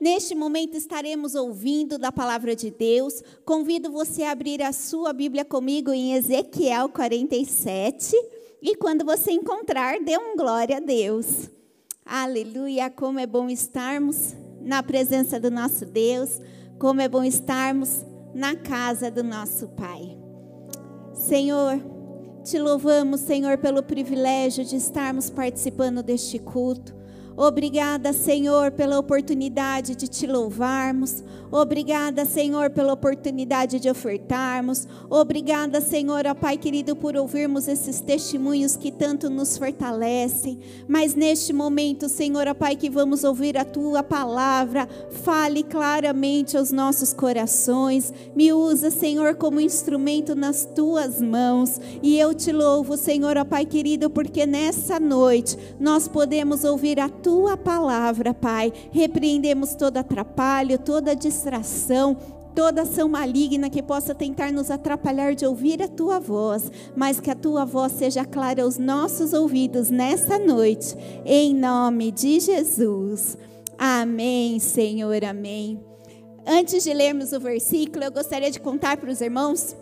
Neste momento estaremos ouvindo da palavra de Deus. Convido você a abrir a sua Bíblia comigo em Ezequiel 47. E quando você encontrar, dê um glória a Deus. Aleluia! Como é bom estarmos na presença do nosso Deus, como é bom estarmos na casa do nosso Pai. Senhor, te louvamos, Senhor, pelo privilégio de estarmos participando deste culto. Obrigada, Senhor, pela oportunidade de te louvarmos. Obrigada, Senhor, pela oportunidade de ofertarmos. Obrigada, Senhor, ó Pai querido, por ouvirmos esses testemunhos que tanto nos fortalecem. Mas neste momento, Senhor, ó Pai, que vamos ouvir a tua palavra, fale claramente aos nossos corações. Me usa, Senhor, como instrumento nas tuas mãos. E eu te louvo, Senhor, ó Pai querido, porque nessa noite nós podemos ouvir a tua tua palavra, Pai. Repreendemos todo atrapalho, toda distração, toda ação maligna que possa tentar nos atrapalhar de ouvir a tua voz, mas que a tua voz seja clara aos nossos ouvidos nessa noite, em nome de Jesus. Amém, Senhor, amém. Antes de lermos o versículo, eu gostaria de contar para os irmãos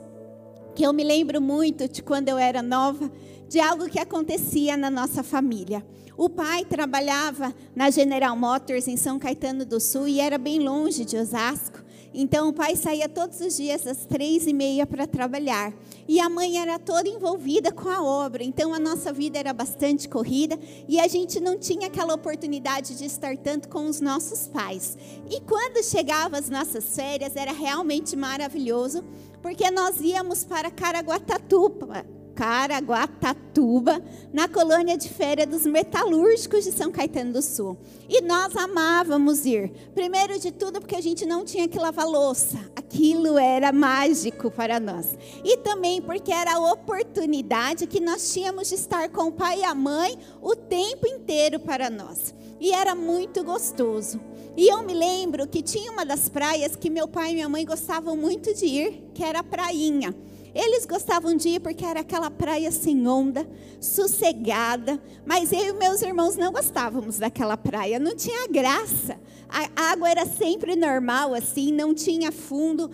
que eu me lembro muito de quando eu era nova, de algo que acontecia na nossa família. O pai trabalhava na General Motors em São Caetano do Sul e era bem longe de Osasco. Então o pai saía todos os dias às três e meia para trabalhar. E a mãe era toda envolvida com a obra. Então a nossa vida era bastante corrida e a gente não tinha aquela oportunidade de estar tanto com os nossos pais. E quando chegavam as nossas férias era realmente maravilhoso, porque nós íamos para Caraguatatuba, Caraguatatuba, na colônia de férias dos metalúrgicos de São Caetano do Sul. E nós amávamos ir. Primeiro de tudo, porque a gente não tinha que lavar louça. Aquilo era mágico para nós. E também porque era a oportunidade que nós tínhamos de estar com o pai e a mãe o tempo inteiro para nós. E era muito gostoso. E eu me lembro que tinha uma das praias que meu pai e minha mãe gostavam muito de ir, que era a Prainha. Eles gostavam de ir porque era aquela praia sem onda, sossegada, mas eu e meus irmãos não gostávamos daquela praia, não tinha graça. A água era sempre normal assim, não tinha fundo.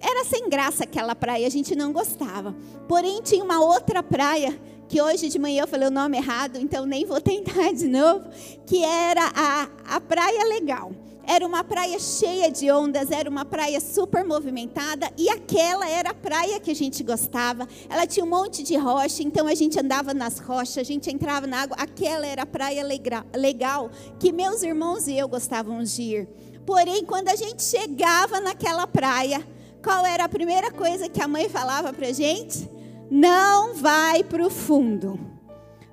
Era sem graça aquela praia, a gente não gostava. Porém, tinha uma outra praia que hoje de manhã eu falei o nome errado, então nem vou tentar de novo, que era a, a Praia Legal. Era uma praia cheia de ondas, era uma praia super movimentada e aquela era a praia que a gente gostava. Ela tinha um monte de rocha, então a gente andava nas rochas, a gente entrava na água. Aquela era a praia legal que meus irmãos e eu gostávamos de ir. Porém, quando a gente chegava naquela praia, qual era a primeira coisa que a mãe falava para gente? Não vai para o fundo.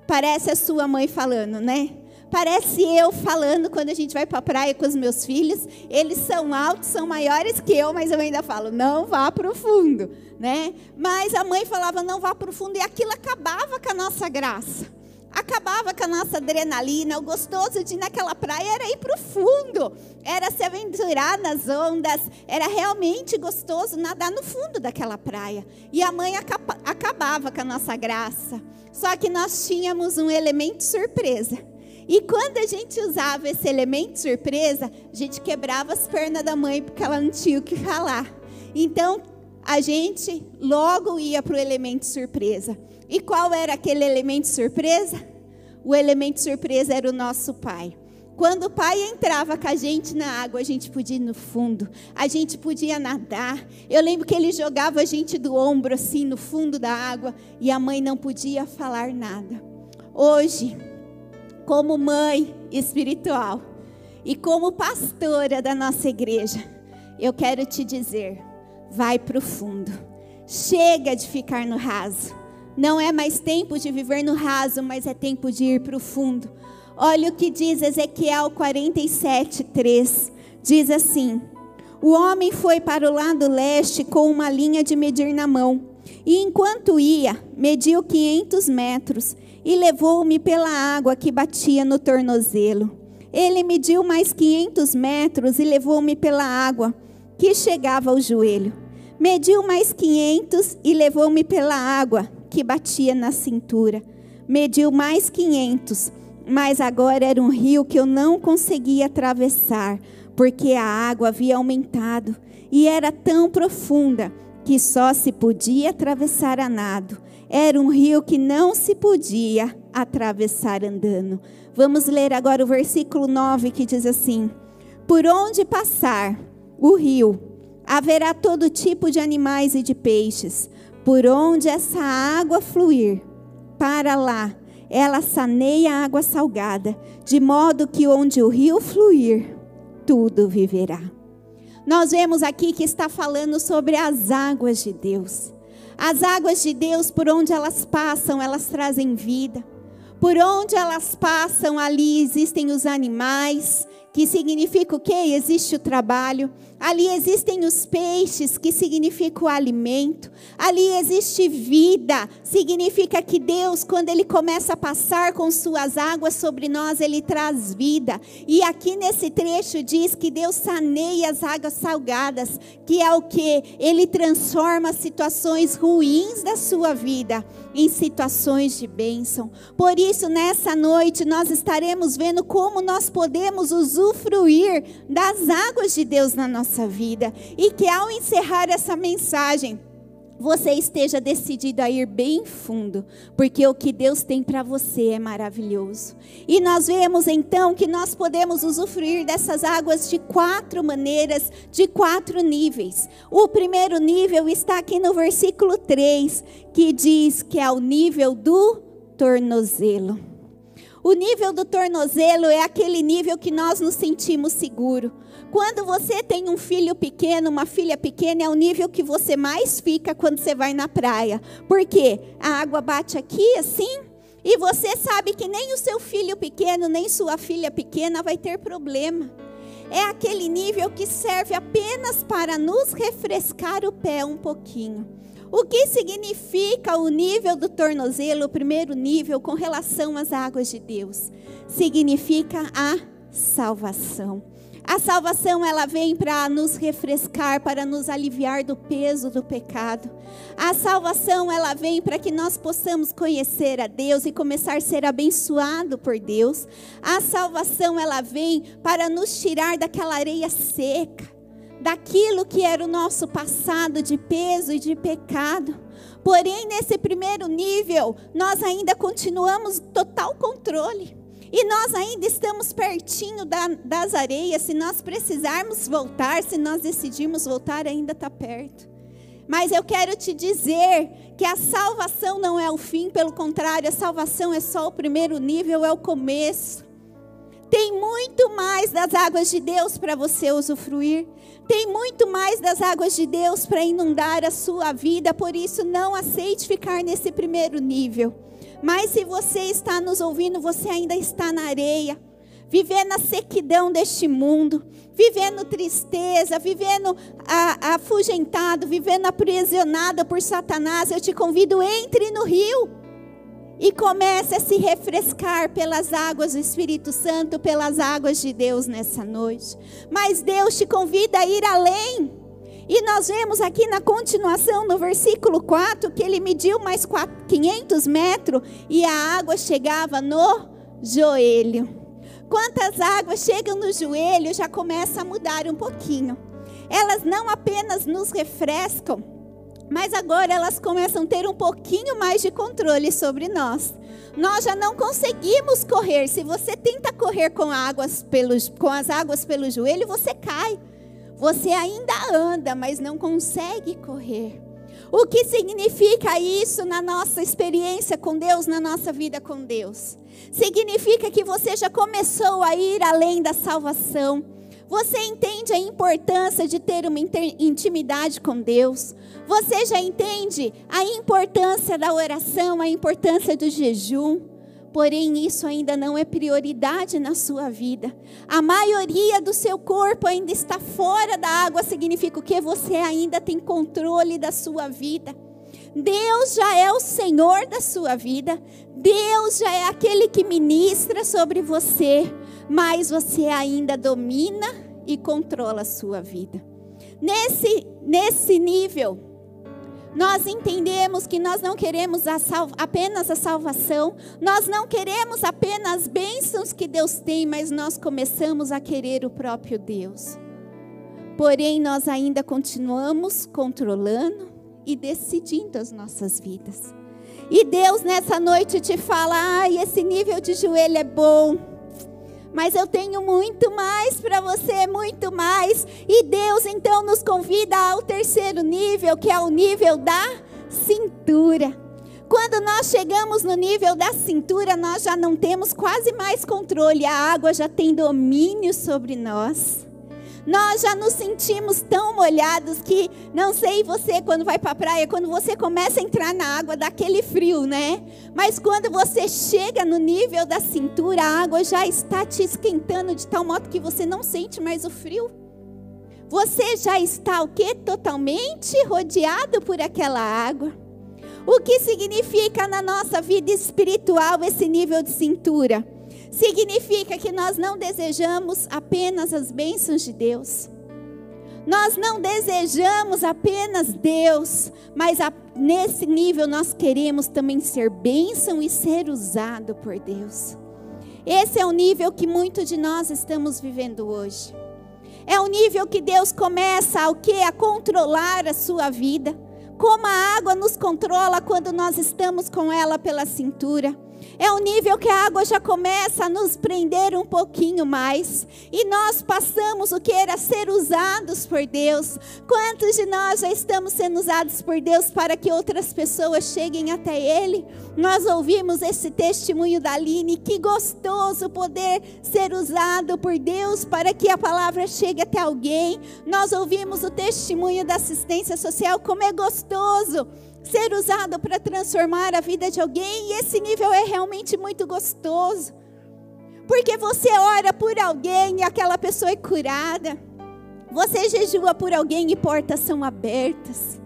Parece a sua mãe falando, né? Parece eu falando quando a gente vai para a praia com os meus filhos. Eles são altos, são maiores que eu, mas eu ainda falo, não vá para o fundo, né? Mas a mãe falava, não vá para o fundo, e aquilo acabava com a nossa graça. Acabava com a nossa adrenalina. O gostoso de ir naquela praia era ir para o fundo, era se aventurar nas ondas, era realmente gostoso nadar no fundo daquela praia. E a mãe acabava com a nossa graça. Só que nós tínhamos um elemento surpresa e quando a gente usava esse elemento surpresa, a gente quebrava as pernas da mãe porque ela não tinha o que falar. Então, a gente logo ia para o elemento surpresa. E qual era aquele elemento surpresa? O elemento surpresa era o nosso pai. Quando o pai entrava com a gente na água, a gente podia ir no fundo, a gente podia nadar. Eu lembro que ele jogava a gente do ombro assim no fundo da água e a mãe não podia falar nada. Hoje, como mãe espiritual e como pastora da nossa igreja, eu quero te dizer: vai para o fundo. Chega de ficar no raso. Não é mais tempo de viver no raso, mas é tempo de ir para o fundo. Olha o que diz Ezequiel 47, 3. Diz assim: O homem foi para o lado leste com uma linha de medir na mão. E enquanto ia, mediu 500 metros e levou-me pela água que batia no tornozelo. Ele mediu mais 500 metros e levou-me pela água que chegava ao joelho. Mediu mais 500 e levou-me pela água que batia na cintura. Mediu mais 500, mas agora era um rio que eu não conseguia atravessar, porque a água havia aumentado e era tão profunda que só se podia atravessar a nado. Era um rio que não se podia atravessar andando. Vamos ler agora o versículo 9 que diz assim: Por onde passar o rio, haverá todo tipo de animais e de peixes. Por onde essa água fluir, para lá, ela saneia a água salgada, de modo que onde o rio fluir, tudo viverá. Nós vemos aqui que está falando sobre as águas de Deus. As águas de Deus, por onde elas passam, elas trazem vida. Por onde elas passam, ali existem os animais, que significa o quê? Existe o trabalho. Ali existem os peixes, que significa o alimento. Ali existe vida, significa que Deus, quando Ele começa a passar com suas águas sobre nós, Ele traz vida. E aqui nesse trecho diz que Deus saneia as águas salgadas, que é o que? Ele transforma situações ruins da sua vida em situações de bênção. Por isso, nessa noite, nós estaremos vendo como nós podemos usufruir das águas de Deus na nossa vida. E que ao encerrar essa mensagem, você esteja decidido a ir bem fundo, porque o que Deus tem para você é maravilhoso. E nós vemos então que nós podemos usufruir dessas águas de quatro maneiras, de quatro níveis. O primeiro nível está aqui no versículo 3, que diz que é o nível do tornozelo. O nível do tornozelo é aquele nível que nós nos sentimos seguros. Quando você tem um filho pequeno, uma filha pequena, é o nível que você mais fica quando você vai na praia. Porque a água bate aqui assim, e você sabe que nem o seu filho pequeno, nem sua filha pequena vai ter problema. É aquele nível que serve apenas para nos refrescar o pé um pouquinho. O que significa o nível do tornozelo, o primeiro nível, com relação às águas de Deus? Significa a salvação. A salvação ela vem para nos refrescar, para nos aliviar do peso do pecado. A salvação ela vem para que nós possamos conhecer a Deus e começar a ser abençoado por Deus. A salvação ela vem para nos tirar daquela areia seca, daquilo que era o nosso passado de peso e de pecado. Porém, nesse primeiro nível, nós ainda continuamos total controle. E nós ainda estamos pertinho da, das areias. Se nós precisarmos voltar, se nós decidirmos voltar, ainda está perto. Mas eu quero te dizer que a salvação não é o fim, pelo contrário, a salvação é só o primeiro nível, é o começo. Tem muito mais das águas de Deus para você usufruir. Tem muito mais das águas de Deus para inundar a sua vida. Por isso, não aceite ficar nesse primeiro nível. Mas se você está nos ouvindo, você ainda está na areia, vivendo a sequidão deste mundo, vivendo tristeza, vivendo afugentado, vivendo aprisionado por Satanás, eu te convido, entre no rio e comece a se refrescar pelas águas do Espírito Santo, pelas águas de Deus nessa noite. Mas Deus te convida a ir além. E nós vemos aqui na continuação, no versículo 4, que ele mediu mais 500 metros e a água chegava no joelho. Quantas águas chegam no joelho já começa a mudar um pouquinho. Elas não apenas nos refrescam, mas agora elas começam a ter um pouquinho mais de controle sobre nós. Nós já não conseguimos correr. Se você tenta correr com, águas pelos, com as águas pelo joelho, você cai. Você ainda anda, mas não consegue correr. O que significa isso na nossa experiência com Deus, na nossa vida com Deus? Significa que você já começou a ir além da salvação. Você entende a importância de ter uma intimidade com Deus. Você já entende a importância da oração, a importância do jejum porém isso ainda não é prioridade na sua vida. A maioria do seu corpo ainda está fora da água, significa o que você ainda tem controle da sua vida. Deus já é o Senhor da sua vida, Deus já é aquele que ministra sobre você, mas você ainda domina e controla a sua vida. Nesse, nesse nível, Nós entendemos que nós não queremos a apenas a salvação, nós não queremos apenas bênçãos que Deus tem, mas nós começamos a querer o próprio Deus. Porém, nós ainda continuamos controlando e decidindo as nossas vidas. E Deus nessa noite te fala: ai, esse nível de joelho é bom mas eu tenho muito mais para você, muito mais. E Deus então nos convida ao terceiro nível, que é o nível da cintura. Quando nós chegamos no nível da cintura, nós já não temos quase mais controle, a água já tem domínio sobre nós. Nós já nos sentimos tão molhados que, não sei você quando vai para a praia, quando você começa a entrar na água, dá aquele frio, né? Mas quando você chega no nível da cintura, a água já está te esquentando de tal modo que você não sente mais o frio. Você já está o quê? Totalmente rodeado por aquela água. O que significa na nossa vida espiritual esse nível de cintura? Significa que nós não desejamos apenas as bênçãos de Deus. Nós não desejamos apenas Deus, mas a, nesse nível nós queremos também ser bênção e ser usado por Deus. Esse é o nível que muitos de nós estamos vivendo hoje. É o nível que Deus começa ao que a controlar a sua vida, como a água nos controla quando nós estamos com ela pela cintura. É um nível que a água já começa a nos prender um pouquinho mais. E nós passamos o que era ser usados por Deus. Quantos de nós já estamos sendo usados por Deus para que outras pessoas cheguem até Ele? Nós ouvimos esse testemunho da Aline. Que gostoso poder ser usado por Deus para que a palavra chegue até alguém. Nós ouvimos o testemunho da assistência social. Como é gostoso ser usado para transformar a vida de alguém, e esse nível é realmente muito gostoso. Porque você ora por alguém e aquela pessoa é curada. Você jejua por alguém e portas são abertas.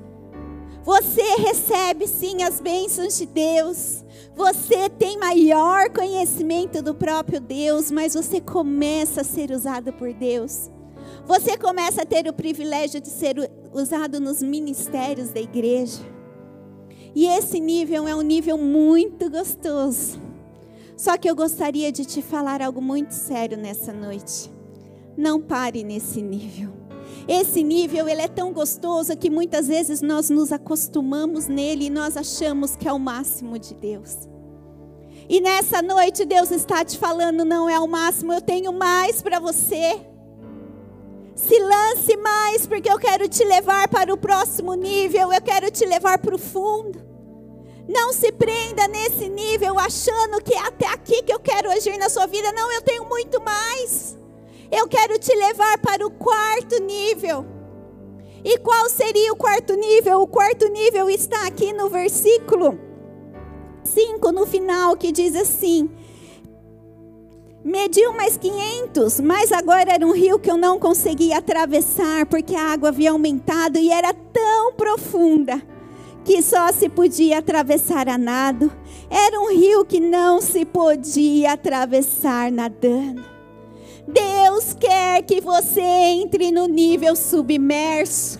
Você recebe sim as bênçãos de Deus. Você tem maior conhecimento do próprio Deus, mas você começa a ser usado por Deus. Você começa a ter o privilégio de ser usado nos ministérios da igreja. E esse nível é um nível muito gostoso. Só que eu gostaria de te falar algo muito sério nessa noite. Não pare nesse nível. Esse nível ele é tão gostoso que muitas vezes nós nos acostumamos nele e nós achamos que é o máximo de Deus. E nessa noite Deus está te falando, não é o máximo, eu tenho mais para você. Se lance mais, porque eu quero te levar para o próximo nível, eu quero te levar para o fundo. Não se prenda nesse nível achando que é até aqui que eu quero agir na sua vida. Não, eu tenho muito mais. Eu quero te levar para o quarto nível. E qual seria o quarto nível? O quarto nível está aqui no versículo 5, no final, que diz assim: Mediu mais 500, mas agora era um rio que eu não conseguia atravessar, porque a água havia aumentado e era tão profunda que só se podia atravessar a nado. Era um rio que não se podia atravessar nadando. Deus quer que você entre no nível submerso.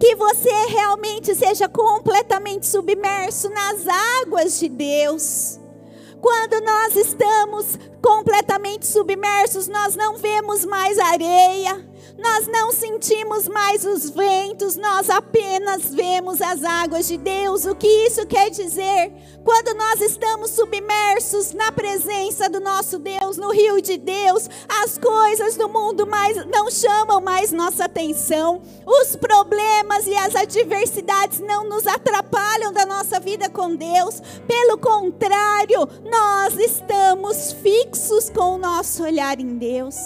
Que você realmente seja completamente submerso nas águas de Deus. Quando nós estamos completamente submersos, nós não vemos mais areia, nós não sentimos mais os ventos, nós apenas vemos as águas de Deus. O que isso quer dizer? Quando nós estamos submersos na presença do nosso Deus, no rio de Deus, as coisas do mundo mais não chamam mais nossa atenção. Os problemas e as adversidades não nos atrapalham da nossa vida com Deus. Pelo contrário, nós estamos fixos com o nosso olhar em Deus.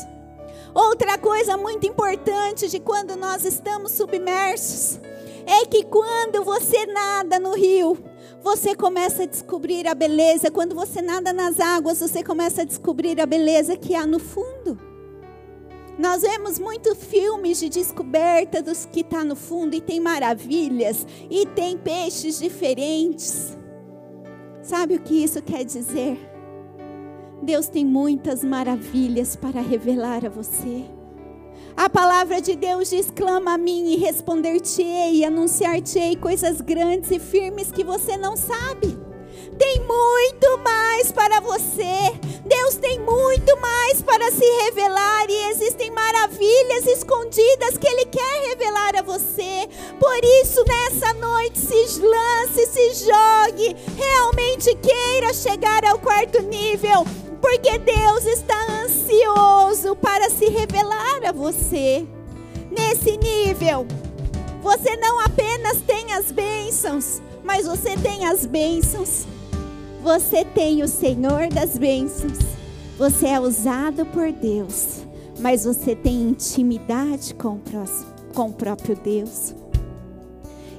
Outra coisa muito importante de quando nós estamos submersos é que quando você nada no rio, você começa a descobrir a beleza. Quando você nada nas águas, você começa a descobrir a beleza que há no fundo. Nós vemos muitos filmes de descoberta dos que está no fundo e tem maravilhas e tem peixes diferentes. Sabe o que isso quer dizer? Deus tem muitas maravilhas para revelar a você. A palavra de Deus diz: clama a mim e responder-te-ei, anunciar-te-ei coisas grandes e firmes que você não sabe. Tem muito mais para você. Deus tem muito mais para se revelar e existem maravilhas escondidas que Ele quer revelar a você. Por isso, nessa noite, se lance, se jogue, realmente queira chegar ao quarto nível, porque Deus está ansioso para se revelar a você. Nesse nível, você não apenas tem as bênçãos, mas você tem as bênçãos. Você tem o Senhor das bênçãos. Você é usado por Deus, mas você tem intimidade com o, próximo, com o próprio Deus.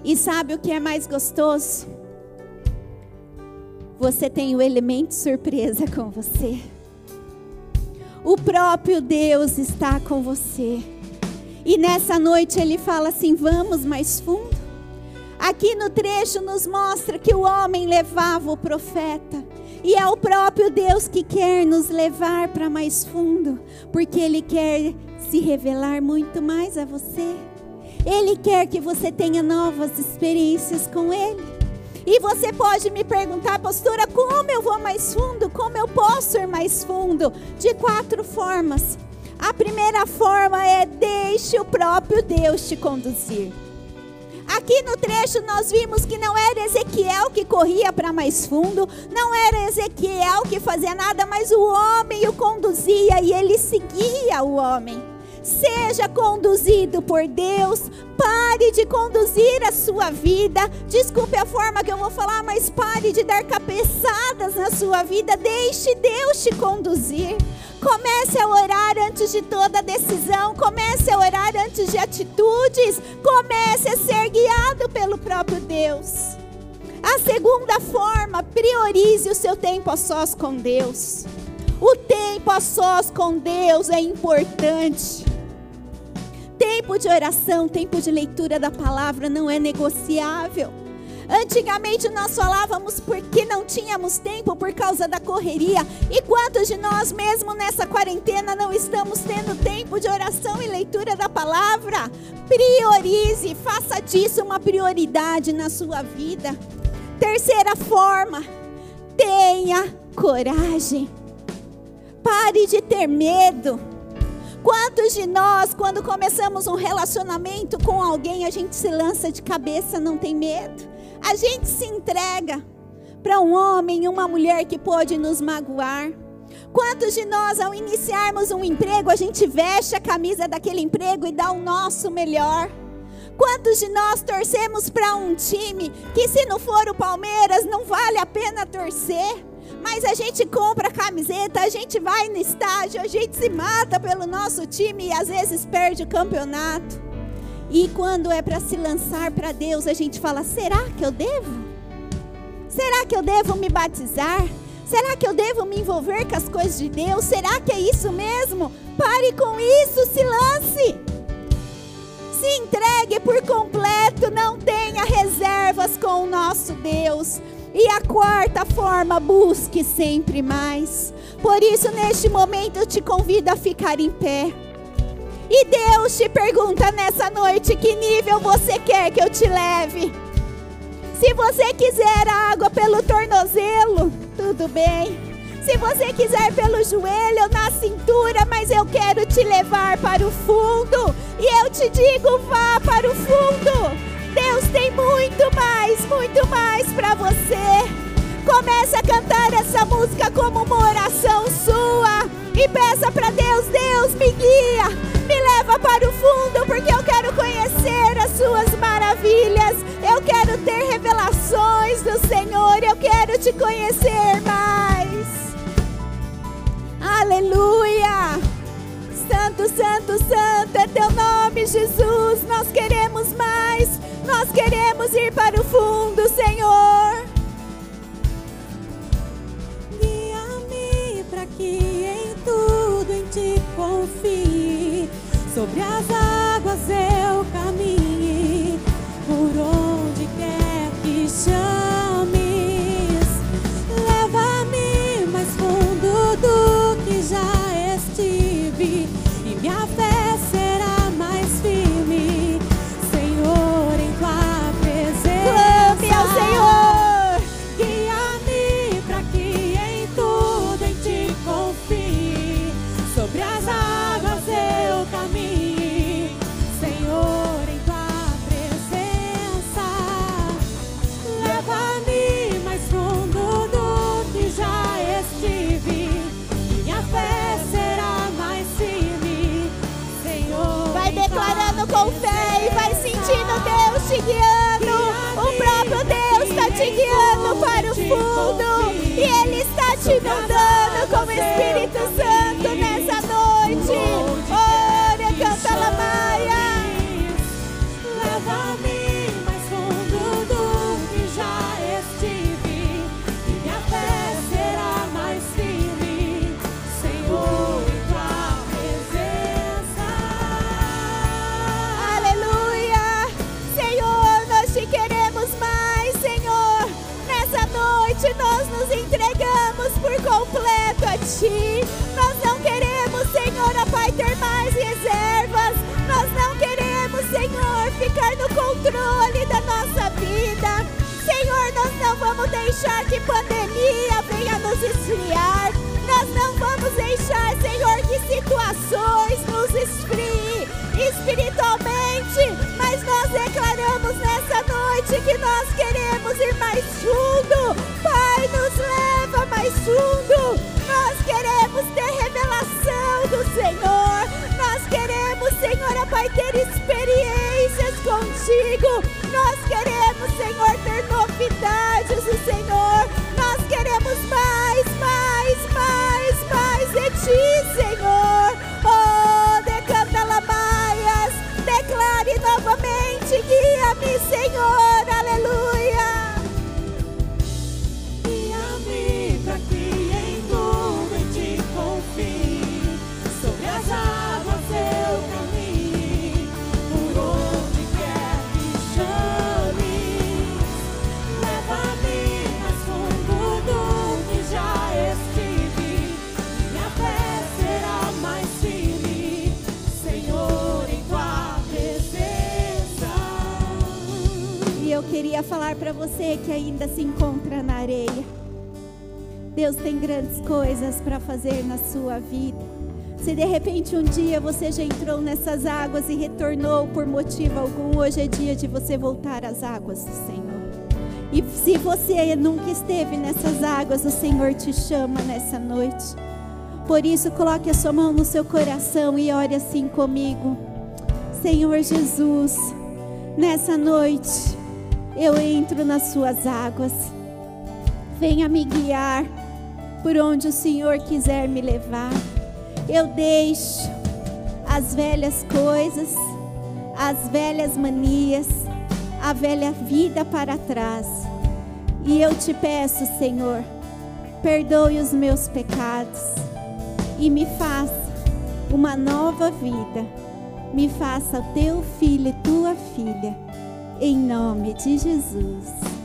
E sabe o que é mais gostoso? Você tem o elemento surpresa com você. O próprio Deus está com você. E nessa noite ele fala assim: vamos mais fundo. Aqui no trecho nos mostra que o homem levava o profeta. E é o próprio Deus que quer nos levar para mais fundo, porque Ele quer se revelar muito mais a você. Ele quer que você tenha novas experiências com Ele. E você pode me perguntar, pastora, como eu vou mais fundo? Como eu posso ir mais fundo? De quatro formas. A primeira forma é deixe o próprio Deus te conduzir. Aqui no trecho nós vimos que não era Ezequiel que corria para mais fundo, não era Ezequiel que fazia nada, mas o homem o conduzia e ele seguia o homem. Seja conduzido por Deus. Pare de conduzir a sua vida. Desculpe a forma que eu vou falar, mas pare de dar cabeçadas na sua vida. Deixe Deus te conduzir. Comece a orar antes de toda decisão. Comece a orar antes de atitudes. Comece a ser guiado pelo próprio Deus. A segunda forma, priorize o seu tempo a sós com Deus. O tempo a sós com Deus é importante. Tempo de oração, tempo de leitura da palavra não é negociável. Antigamente nós falávamos porque não tínhamos tempo por causa da correria. E quantos de nós, mesmo nessa quarentena, não estamos tendo tempo de oração e leitura da palavra? Priorize, faça disso uma prioridade na sua vida. Terceira forma, tenha coragem. Pare de ter medo. Quantos de nós, quando começamos um relacionamento com alguém, a gente se lança de cabeça, não tem medo? A gente se entrega para um homem, uma mulher que pode nos magoar. Quantos de nós, ao iniciarmos um emprego, a gente veste a camisa daquele emprego e dá o nosso melhor? Quantos de nós torcemos para um time que, se não for o Palmeiras, não vale a pena torcer? Mas a gente compra camiseta, a gente vai no estádio, a gente se mata pelo nosso time e às vezes perde o campeonato. E quando é para se lançar para Deus, a gente fala: será que eu devo? Será que eu devo me batizar? Será que eu devo me envolver com as coisas de Deus? Será que é isso mesmo? Pare com isso, se lance. Se entregue por completo, não tenha reservas com o nosso Deus. E a quarta forma, busque sempre mais. Por isso, neste momento, eu te convido a ficar em pé. E Deus te pergunta nessa noite: que nível você quer que eu te leve? Se você quiser água pelo tornozelo, tudo bem. Se você quiser pelo joelho ou na cintura, mas eu quero te levar para o fundo. E eu te digo: vá para o fundo. Deus tem muito mais, muito mais para você. Comece a cantar essa música como uma oração sua e peça para Deus: Deus, me guia, me leva para o fundo, porque eu quero conhecer as suas maravilhas. Eu quero ter revelações do Senhor, eu quero te conhecer mais. Aleluia! Santo, Santo, Santo é teu nome, Jesus. Nós queremos mais. Nós queremos ir para o fundo, Senhor. Guia-me para que em tudo em ti confie. Sobre as águas eu caminhe, por onde quer que chames. Leva-me mais fundo do que já estive, vamos deixar que pandemia venha nos esfriar. Nós não vamos deixar, Senhor, que situações nos esfriem espiritualmente. Mas nós declaramos nessa noite que nós queremos ir mais fundo. Pai, nos leva mais fundo. Nós queremos ter revelação do Senhor. Nós queremos, Senhor, Pai, ter experiências contigo. Deus tem grandes coisas para fazer na sua vida. Se de repente um dia você já entrou nessas águas e retornou por motivo algum, hoje é dia de você voltar às águas do Senhor. E se você nunca esteve nessas águas, o Senhor te chama nessa noite. Por isso, coloque a sua mão no seu coração e ore assim comigo. Senhor Jesus, nessa noite eu entro nas suas águas. Venha me guiar por onde o Senhor quiser me levar. Eu deixo as velhas coisas, as velhas manias, a velha vida para trás. E eu te peço, Senhor, perdoe os meus pecados e me faça uma nova vida. Me faça teu filho e tua filha, em nome de Jesus.